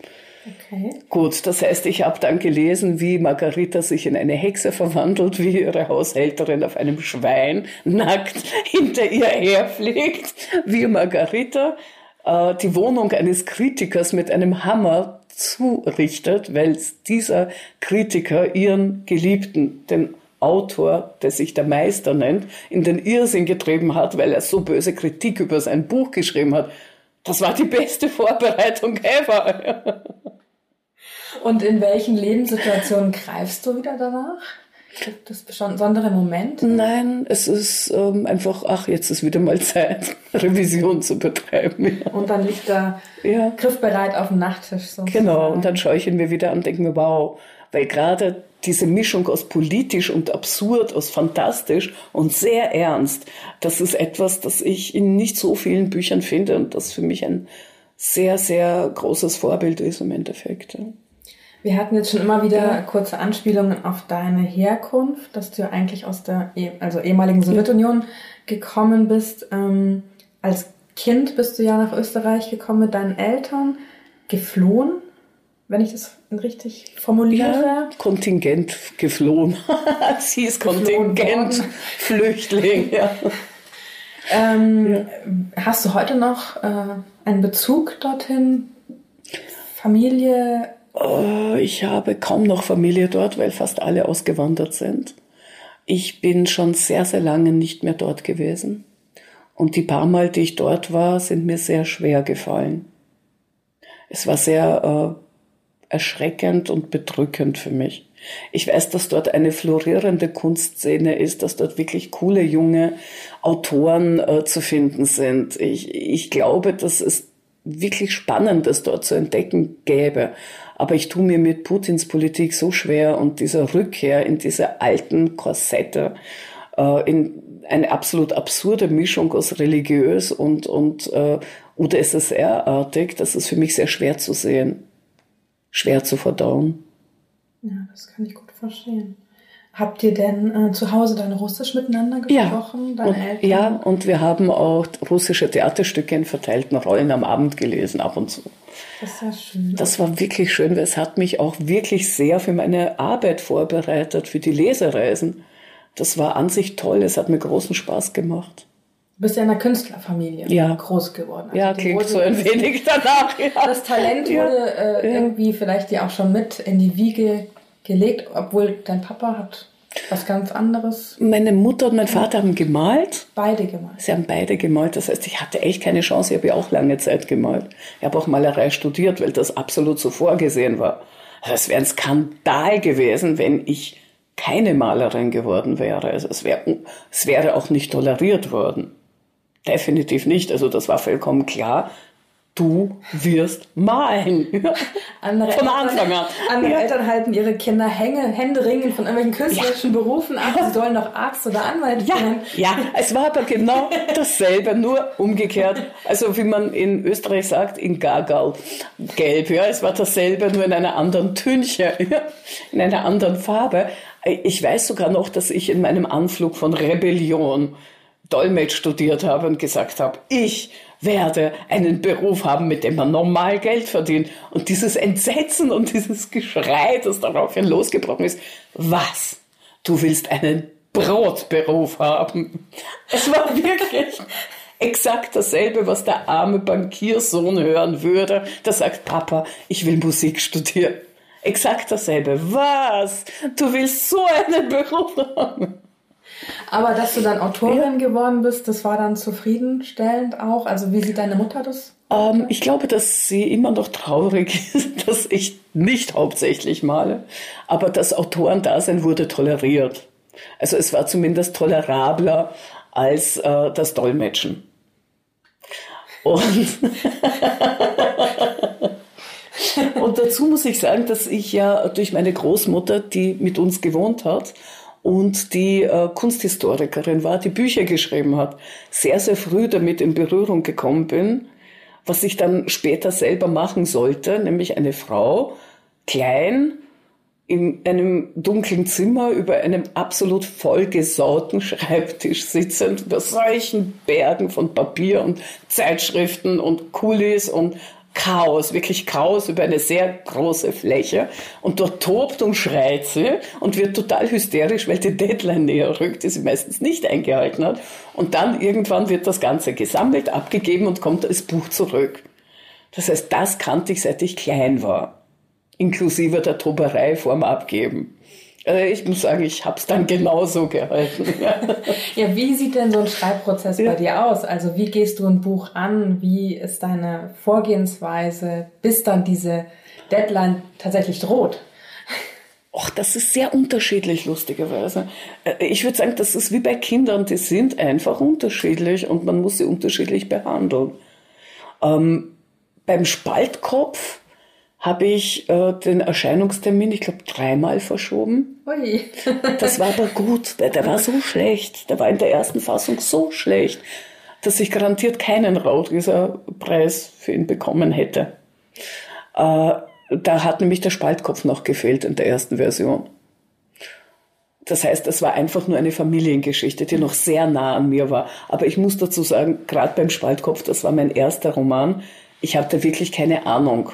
Gut, das heißt, ich habe dann gelesen, wie Margarita sich in eine Hexe verwandelt, wie ihre Haushälterin auf einem Schwein nackt [LAUGHS] hinter ihr herfliegt, wie Margarita äh, die Wohnung eines Kritikers mit einem Hammer zurichtet, weil dieser Kritiker ihren Geliebten, den Autor, der sich der Meister nennt, in den Irrsinn getrieben hat, weil er so böse Kritik über sein Buch geschrieben hat. Das war die beste Vorbereitung ever. [LAUGHS] Und in welchen Lebenssituationen greifst du wieder danach? Gibt es besondere Momente? Nein, es ist ähm, einfach, ach, jetzt ist wieder mal Zeit, [LAUGHS] Revision zu betreiben. Ja. Und dann liegt da ja. griffbereit auf dem Nachttisch. So genau, und dann schaue ich ihn mir wieder an und denke mir, wow, weil gerade diese Mischung aus politisch und absurd, aus fantastisch und sehr ernst, das ist etwas, das ich in nicht so vielen Büchern finde und das für mich ein sehr, sehr großes Vorbild ist im Endeffekt. Ja. Wir hatten jetzt schon immer wieder kurze Anspielungen auf deine Herkunft, dass du eigentlich aus der eh, also ehemaligen Sowjetunion gekommen bist. Ähm, als Kind bist du ja nach Österreich gekommen mit deinen Eltern, geflohen, wenn ich das richtig formuliere. Ja, Kontingent geflohen. [LAUGHS] Sie ist Kontingent Flüchtling. Ja. Ähm, ja. Hast du heute noch äh, einen Bezug dorthin? Familie, Oh, ich habe kaum noch Familie dort, weil fast alle ausgewandert sind. Ich bin schon sehr, sehr lange nicht mehr dort gewesen. Und die paar Mal, die ich dort war, sind mir sehr schwer gefallen. Es war sehr äh, erschreckend und bedrückend für mich. Ich weiß, dass dort eine florierende Kunstszene ist, dass dort wirklich coole junge Autoren äh, zu finden sind. Ich, ich glaube, dass es wirklich Spannendes dort zu entdecken gäbe. Aber ich tue mir mit Putins Politik so schwer und dieser Rückkehr in diese alten Korsette, äh, in eine absolut absurde Mischung aus religiös und, und äh, UdSSR-artig, das ist für mich sehr schwer zu sehen, schwer zu verdauen. Ja, das kann ich gut verstehen. Habt ihr denn äh, zu Hause dann Russisch miteinander gesprochen? Ja. Und, ja, und wir haben auch russische Theaterstücke in verteilten Rollen am Abend gelesen, ab und zu. Das ja schön. Das war wirklich schön, weil es hat mich auch wirklich sehr für meine Arbeit vorbereitet, für die Lesereisen. Das war an sich toll, es hat mir großen Spaß gemacht. Du bist ja in einer Künstlerfamilie ja. groß geworden. Also ja, klingt so ein wenig danach. Ja. Das Talent wurde äh, irgendwie vielleicht dir auch schon mit in die Wiege gelegt, obwohl dein Papa hat was ganz anderes. Meine Mutter und mein Vater haben gemalt. Beide gemalt. Sie haben beide gemalt. Das heißt, ich hatte echt keine Chance. Ich habe ja auch lange Zeit gemalt. Ich habe auch Malerei studiert, weil das absolut so vorgesehen war. Also es wäre ein Skandal gewesen, wenn ich keine Malerin geworden wäre. Also es, wär, es wäre auch nicht toleriert worden. Definitiv nicht. Also das war vollkommen klar. Du wirst malen. [LAUGHS] Andere Von Anfang an. Andere Ja. Eltern halten ihre Kinder Hänge, Händeringend von irgendwelchen künstlerischen Berufen ab. Sie sollen doch Arzt oder Anwalt Ja, werden. ja, es war aber genau dasselbe, nur umgekehrt. Also wie man in Österreich sagt, in Gagal gelb. Ja, es war dasselbe, nur in einer anderen Tünche, [LAUGHS] ja, in einer anderen Farbe. Ich weiß sogar noch, dass ich in meinem Anflug von Rebellion Dolmetsch studiert habe und gesagt habe, ich werde einen Beruf haben, mit dem man normal Geld verdient. Und dieses Entsetzen und dieses Geschrei, das daraufhin losgebrochen ist, was? Du willst einen Brotberuf haben. Es war wirklich exakt dasselbe, was der arme Bankiersohn hören würde. Der sagt, Papa, ich will Musik studieren. Exakt dasselbe. Was? Du willst so einen Beruf haben? Aber dass du dann Autorin geworden bist, das war dann zufriedenstellend auch. Also wie sieht deine Mutter das? Ähm, ich glaube, dass sie immer noch traurig ist, [LAUGHS] dass ich nicht hauptsächlich male. Aber das Autorendasein wurde toleriert. Also es war zumindest tolerabler als äh, das Dolmetschen. Und, [LAUGHS] und dazu muss ich sagen, dass ich ja durch meine Großmutter, die mit uns gewohnt hat und die äh, Kunsthistorikerin war, die Bücher geschrieben hat, sehr, sehr früh damit in Berührung gekommen bin, was ich dann später selber machen sollte, nämlich eine Frau, klein, in einem dunklen Zimmer über einem absolut vollgesauten Schreibtisch sitzend, über solchen Bergen von Papier und Zeitschriften und Kulis und Chaos, wirklich Chaos über eine sehr große Fläche. Und dort tobt und schreit sie und wird total hysterisch, weil die Deadline näher rückt, die sie meistens nicht eingehalten hat. Und dann irgendwann wird das Ganze gesammelt, abgegeben und kommt als Buch zurück. Das heißt, das kannte ich, seit ich klein war inklusive der Toberei vorm Abgeben. Also ich muss sagen, ich habe es dann genauso gehalten. [LAUGHS] Ja, wie sieht denn so ein Schreibprozess Ja. bei dir aus? Also wie gehst du ein Buch an? Wie ist deine Vorgehensweise, bis dann diese Deadline tatsächlich droht? Och, das ist sehr unterschiedlich, lustigerweise. Äh, Ich würde sagen, das ist wie bei Kindern, die sind einfach unterschiedlich und man muss sie unterschiedlich behandeln. Ähm, beim Spaltkopf habe ich äh, den Erscheinungstermin, ich glaube, dreimal verschoben. Ui. [LAUGHS] Das war aber gut. Der, der war so schlecht. Der war in der ersten Fassung so schlecht, dass ich garantiert keinen Raudrieser Preis für ihn bekommen hätte. Äh, da hat nämlich der Spaltkopf noch gefehlt in der ersten Version. Das heißt, es war einfach nur eine Familiengeschichte, die noch sehr nah an mir war. Aber ich muss dazu sagen, gerade beim Spaltkopf, das war mein erster Roman. Ich hatte wirklich keine Ahnung.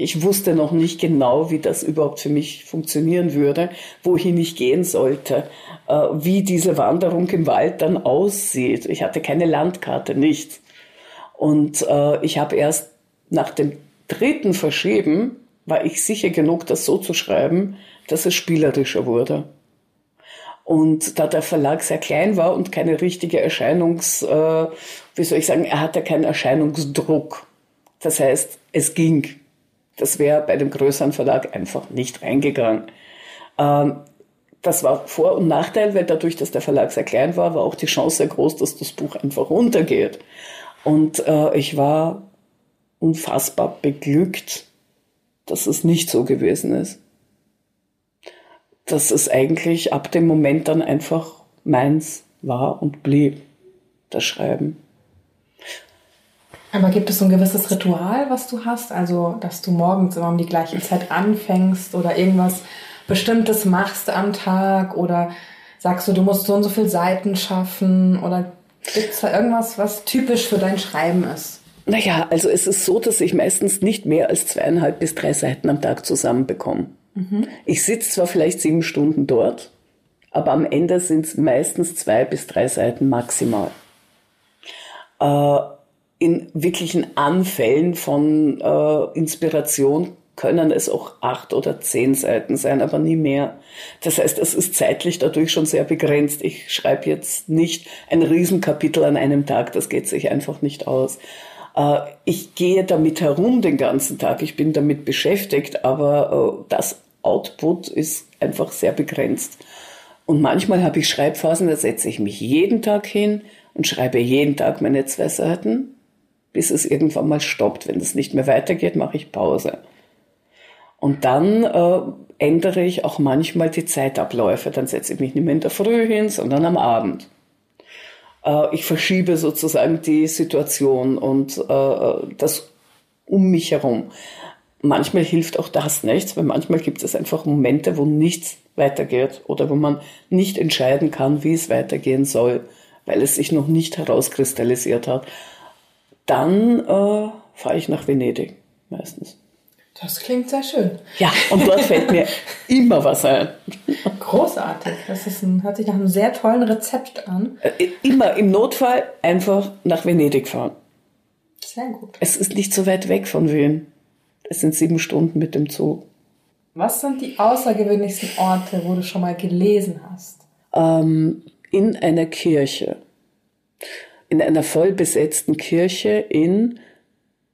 Ich wusste noch nicht genau, wie das überhaupt für mich funktionieren würde, wohin ich gehen sollte, äh, wie diese Wanderung im Wald dann aussieht. Ich hatte keine Landkarte, nichts. Und äh, ich habe erst nach dem dritten Verschieben, war ich sicher genug, das so zu schreiben, dass es spielerischer wurde. Und da der Verlag sehr klein war und keine richtige Erscheinungs, äh, wie soll ich sagen, er hatte keinen Erscheinungsdruck. Das heißt, es ging. Das wäre bei dem größeren Verlag einfach nicht reingegangen. Ähm, das war Vor- und Nachteil, weil dadurch, dass der Verlag sehr klein war, war auch die Chance sehr groß, dass das Buch einfach runtergeht. Und äh, ich war unfassbar beglückt, dass es nicht so gewesen ist. Dass es eigentlich ab dem Moment dann einfach meins war und blieb, das Schreiben. Aber gibt es so ein gewisses Ritual, was du hast? Also, dass du morgens immer um die gleiche Zeit anfängst oder irgendwas Bestimmtes machst am Tag oder sagst du, du musst so und so viele Seiten schaffen oder gibt es da irgendwas, was typisch für dein Schreiben ist? Naja, also es ist so, dass ich meistens nicht mehr als zweieinhalb bis drei Seiten am Tag zusammenbekomme. Ich sitze zwar vielleicht sieben Stunden dort, aber am Ende sind es meistens zwei bis drei Seiten maximal. Äh, in wirklichen Anfällen von äh, Inspiration können es auch acht oder zehn Seiten sein, aber nie mehr. Das heißt, es ist zeitlich dadurch schon sehr begrenzt. Ich schreibe jetzt nicht ein Riesenkapitel an einem Tag, das geht sich einfach nicht aus. Äh, ich gehe damit herum den ganzen Tag, ich bin damit beschäftigt, aber äh, das Output ist einfach sehr begrenzt. Und manchmal habe ich Schreibphasen, da setze ich mich jeden Tag hin und schreibe jeden Tag meine zwei Seiten. Bis es irgendwann mal stoppt. Wenn es nicht mehr weitergeht, mache ich Pause. Und dann äh, ändere ich auch manchmal die Zeitabläufe. Dann setze ich mich nicht mehr in der Früh hin, sondern am Abend. Äh, ich verschiebe sozusagen die Situation und äh, das um mich herum. Manchmal hilft auch das nichts, weil manchmal gibt es einfach Momente, wo nichts weitergeht oder wo man nicht entscheiden kann, wie es weitergehen soll, weil es sich noch nicht herauskristallisiert hat. Dann äh, fahre ich nach Venedig meistens. Das klingt sehr schön. Ja, und dort fällt mir [LAUGHS] immer was ein. Großartig. Das ist ein, hört sich nach einem sehr tollen Rezept an. Äh, immer im Notfall einfach nach Venedig fahren. Sehr gut. Es ist nicht so weit weg von Wien. Es sind sieben Stunden mit dem Zug. Was sind die außergewöhnlichsten Orte, wo du schon mal gelesen hast? Ähm, in einer Kirche. In einer voll besetzten Kirche in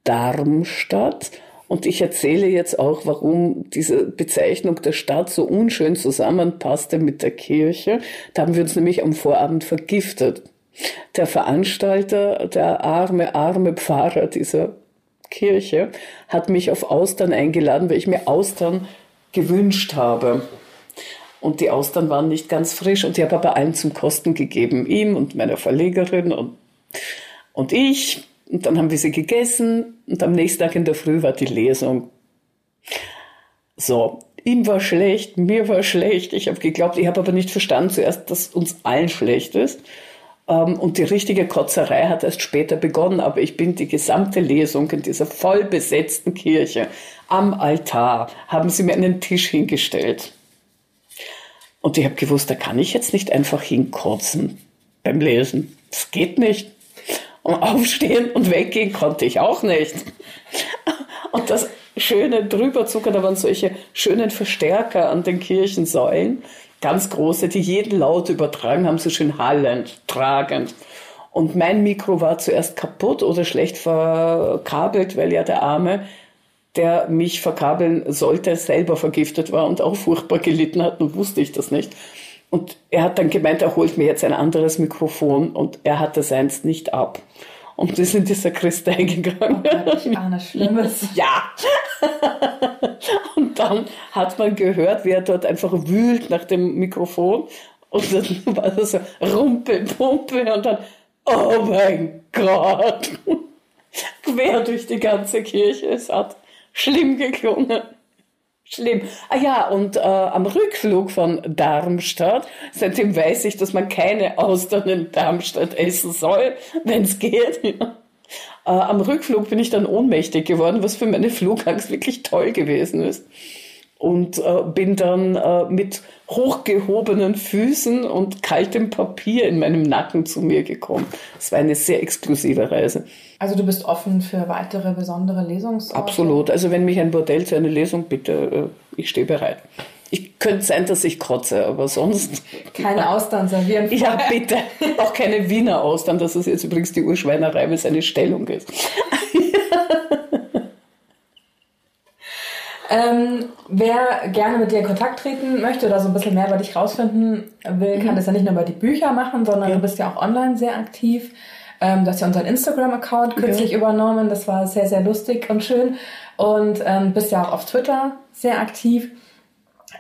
Darmstadt. Und ich erzähle jetzt auch, warum diese Bezeichnung der Stadt so unschön zusammenpasste mit der Kirche. Da haben wir uns nämlich am Vorabend vergiftet. Der Veranstalter, der arme, arme Pfarrer dieser Kirche, hat mich auf Austern eingeladen, weil ich mir Austern gewünscht habe. Und die Austern waren nicht ganz frisch und ich habe aber allen zum Kosten gegeben. Ihm und meiner Verlegerin und, und ich. Und dann haben wir sie gegessen und am nächsten Tag in der Früh war die Lesung. So, ihm war schlecht, mir war schlecht. Ich habe geglaubt, ich habe aber nicht verstanden zuerst, dass uns allen schlecht ist. Ähm, und die richtige Kotzerei hat erst später begonnen, aber ich bin die gesamte Lesung in dieser voll besetzten Kirche am Altar, haben sie mir einen Tisch hingestellt. Und ich habe gewusst, da kann ich jetzt nicht einfach hinkotzen beim Lesen. Das geht nicht. Und aufstehen und weggehen konnte ich auch nicht. Und das schöne drüberzuckern, da waren solche schönen Verstärker an den Kirchensäulen, ganz große, die jeden Laut übertragen haben, so schön hallend, tragend. Und mein Mikro war zuerst kaputt oder schlecht verkabelt, weil ja der Arme, der mich verkabeln sollte, selber vergiftet war und auch furchtbar gelitten hat, und wusste ich das nicht. Und er hat dann gemeint, er holt mir jetzt ein anderes Mikrofon und er hatte seins nicht ab. Und sind in die Sakristei gegangen. Oh Gott, ich ahne Schlimmes. [LAUGHS] ja. und dann hat man gehört, wie er dort einfach wühlt nach dem Mikrofon. Und dann war das so Rumpel, Pumpe und dann, oh mein Gott. [LAUGHS] Quer durch die ganze Kirche. Es hat schlimm geklungen. Schlimm. Ah ja, und äh, am Rückflug von Darmstadt, seitdem weiß ich, dass man keine Austern in Darmstadt essen soll, [LAUGHS] wenn es geht. Ja. Äh, am Rückflug bin ich dann ohnmächtig geworden, was für meine Flugangst wirklich toll gewesen ist. Und äh, bin dann äh, mit hochgehobenen Füßen und kaltem Papier in meinem Nacken zu mir gekommen. Es war eine sehr exklusive Reise. Also du bist offen für weitere besondere Lesungsorte? Absolut. Also wenn mich ein Bordell zu einer Lesung bitte, äh, ich stehe bereit. Ich könnte sein, dass ich kotze, aber sonst. [LAUGHS] Keine Austern servieren. Vorher. Ja, bitte. Auch keine Wiener Austern. Das ist jetzt übrigens die Urschweinerei, weil es eine Stellung ist. [LAUGHS] Ähm, wer gerne mit dir in Kontakt treten möchte oder so ein bisschen mehr über dich rausfinden will, kann mhm. das ja nicht nur über die Bücher machen, sondern ja. du bist ja auch online sehr aktiv. Ähm, du hast ja unseren Instagram-Account kürzlich ja. übernommen. Das war sehr, sehr lustig und schön. Und ähm, bist ja auch auf Twitter sehr aktiv.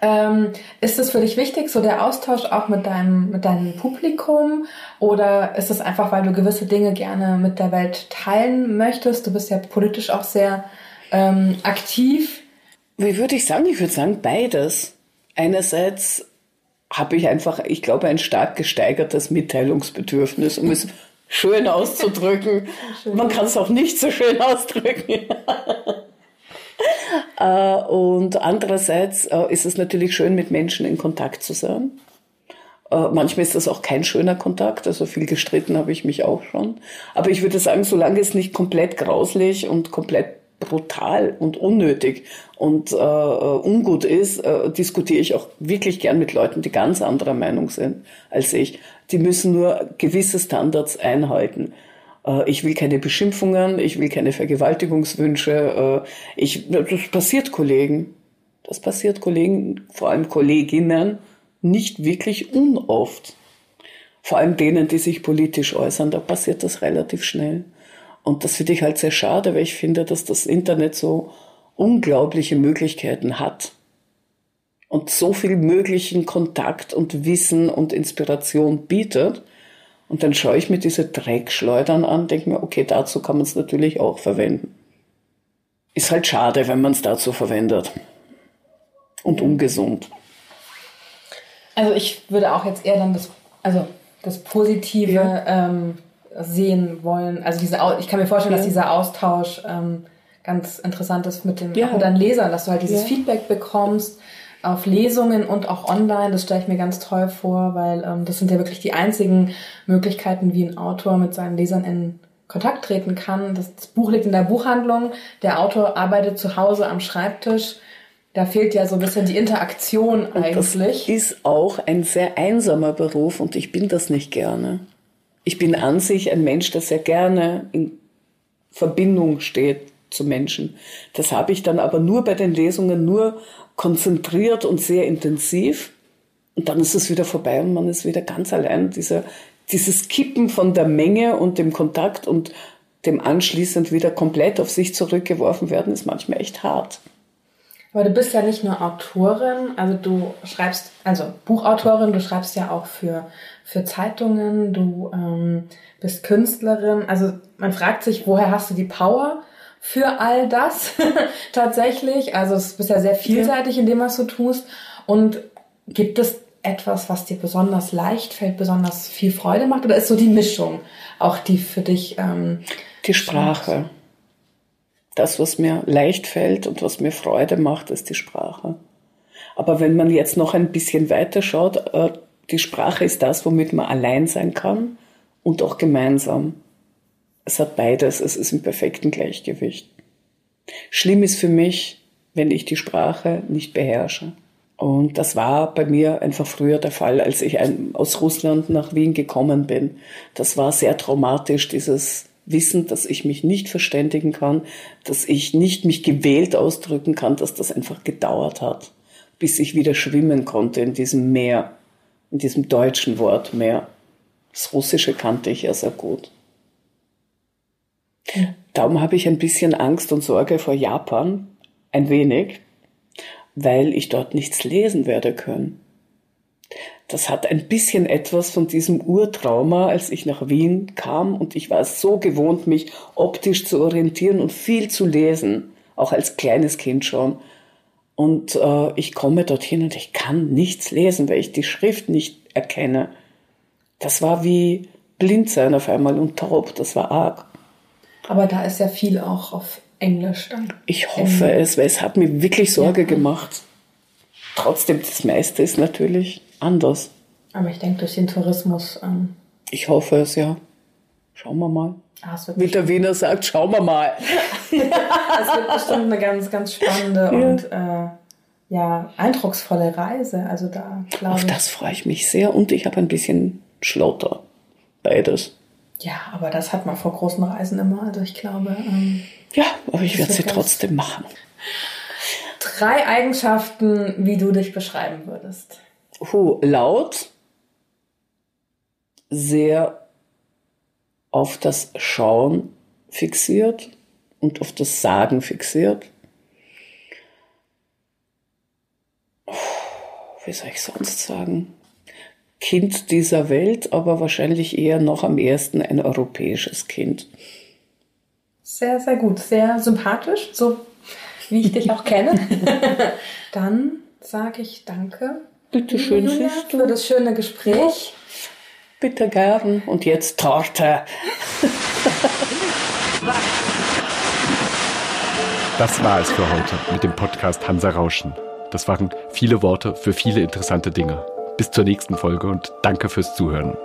Ähm, ist es für dich wichtig, so der Austausch auch mit deinem, mit deinem Publikum? Oder ist es einfach, weil du gewisse Dinge gerne mit der Welt teilen möchtest? Du bist ja politisch auch sehr ähm, aktiv. Wie würde ich sagen? Ich würde sagen beides. Einerseits habe ich einfach, ich glaube, ein stark gesteigertes Mitteilungsbedürfnis, um es schön auszudrücken. Schön. Man kann es auch nicht so schön ausdrücken. [LAUGHS] Äh, und andererseits äh, ist es natürlich schön, mit Menschen in Kontakt zu sein. Äh, manchmal ist das auch kein schöner Kontakt, also viel gestritten habe ich mich auch schon. Aber ich würde sagen, solange es nicht komplett grauslich und komplett brutal und unnötig und äh, ungut ist, äh, diskutiere ich auch wirklich gern mit Leuten, die ganz anderer Meinung sind als ich. Die müssen nur gewisse Standards einhalten. Äh, ich will keine Beschimpfungen, ich will keine Vergewaltigungswünsche. Äh, ich, das passiert Kollegen. Das passiert Kollegen, vor allem Kolleginnen, nicht wirklich unoft. Vor allem denen, die sich politisch äußern, da passiert das relativ schnell. Und das finde ich halt sehr schade, weil ich finde, dass das Internet so unglaubliche Möglichkeiten hat und so viel möglichen Kontakt und Wissen und Inspiration bietet. Und dann schaue ich mir diese Dreckschleudern an, denke mir, okay, dazu kann man es natürlich auch verwenden. Ist halt schade, wenn man es dazu verwendet. Und ungesund. Also ich würde auch jetzt eher dann das, also das Positive ja. ähm, sehen wollen. Also diese, ich kann mir vorstellen, ja. dass dieser Austausch ähm, ganz interessant ist mit, dem, ja. mit deinen Lesern, dass du halt dieses Feedback bekommst auf Lesungen und auch online. Das stelle ich mir ganz toll vor, weil ähm, das sind ja wirklich die einzigen Möglichkeiten, wie ein Autor mit seinen Lesern in Kontakt treten kann. Das, das Buch liegt in der Buchhandlung. Der Autor arbeitet zu Hause am Schreibtisch. Da fehlt ja so ein bisschen die Interaktion und eigentlich. Das ist auch ein sehr einsamer Beruf und ich bin das nicht gerne. Ich bin an sich ein Mensch, der sehr gerne in Verbindung steht zu Menschen. Das habe ich dann aber nur bei den Lesungen nur konzentriert und sehr intensiv. Und dann ist es wieder vorbei und man ist wieder ganz allein. Dieser, dieses Kippen von der Menge und dem Kontakt und dem anschließend wieder komplett auf sich zurückgeworfen werden, ist manchmal echt hart. Aber du bist ja nicht nur Autorin, also du schreibst, also Buchautorin, du schreibst ja auch für, für Zeitungen, du ähm, bist Künstlerin. Also man fragt sich, woher hast du die Power für all das [LAUGHS] tatsächlich? Also es bist ja sehr vielseitig in dem, was du tust. Und gibt es etwas, was dir besonders leicht fällt, besonders viel Freude macht? Oder ist so die Mischung auch die für dich? Ähm, die Sprache. Das, was mir leicht fällt und was mir Freude macht, ist die Sprache. Aber wenn man jetzt noch ein bisschen weiter schaut, äh, die Sprache ist das, womit man allein sein kann und auch gemeinsam. Es hat beides, es ist im perfekten Gleichgewicht. Schlimm ist für mich, wenn ich die Sprache nicht beherrsche. Und das war bei mir einfach früher der Fall, als ich aus Russland nach Wien gekommen bin. Das war sehr traumatisch, dieses Wissen, dass ich mich nicht verständigen kann, dass ich nicht mich gewählt ausdrücken kann, dass das einfach gedauert hat, bis ich wieder schwimmen konnte in diesem Meer, in diesem deutschen Wort Meer. Das Russische kannte ich ja sehr gut. Darum habe ich ein bisschen Angst und Sorge vor Japan, ein wenig, weil ich dort nichts lesen werde können. Das hat ein bisschen etwas von diesem Urtrauma, als ich nach Wien kam und ich war so gewohnt, mich optisch zu orientieren und viel zu lesen, auch als kleines Kind schon. Und äh, ich komme dorthin und ich kann nichts lesen, weil ich die Schrift nicht erkenne. Das war wie blind sein auf einmal und taub, das war arg. Aber da ist ja viel auch auf Englisch dann. Ich hoffe es, weil es hat mir wirklich Sorge ja. gemacht. Trotzdem, das meiste ist natürlich anders. Aber ich denke, durch den Tourismus. Ähm ich hoffe es, ja. Schauen wir mal. Ah, Wie der Wiener sagt, schauen wir mal. [LAUGHS] Es wird bestimmt eine ganz, ganz spannende ja. und äh, ja, eindrucksvolle Reise. Also da Auf das freue ich mich sehr und ich habe ein bisschen Schlotter. Beides. Ja, aber das hat man vor großen Reisen immer. Also ich glaube. Ähm, ja, aber ich werde sie trotzdem machen. Drei Eigenschaften, wie du dich beschreiben würdest. Huh, laut, sehr auf das Schauen fixiert und auf das Sagen fixiert. Wie soll ich sonst sagen? Kind dieser Welt, aber wahrscheinlich eher noch am ersten ein europäisches Kind. Sehr, sehr gut, sehr sympathisch, so wie ich dich auch kenne. [LAUGHS] Dann sage ich danke. Bitte schön, Julia, für das schöne Gespräch. Bitte gern. Und jetzt Torte. Das war es für heute mit dem Podcast Hansa Rauschen. Das waren viele Worte für viele interessante Dinge. Bis zur nächsten Folge und danke fürs Zuhören.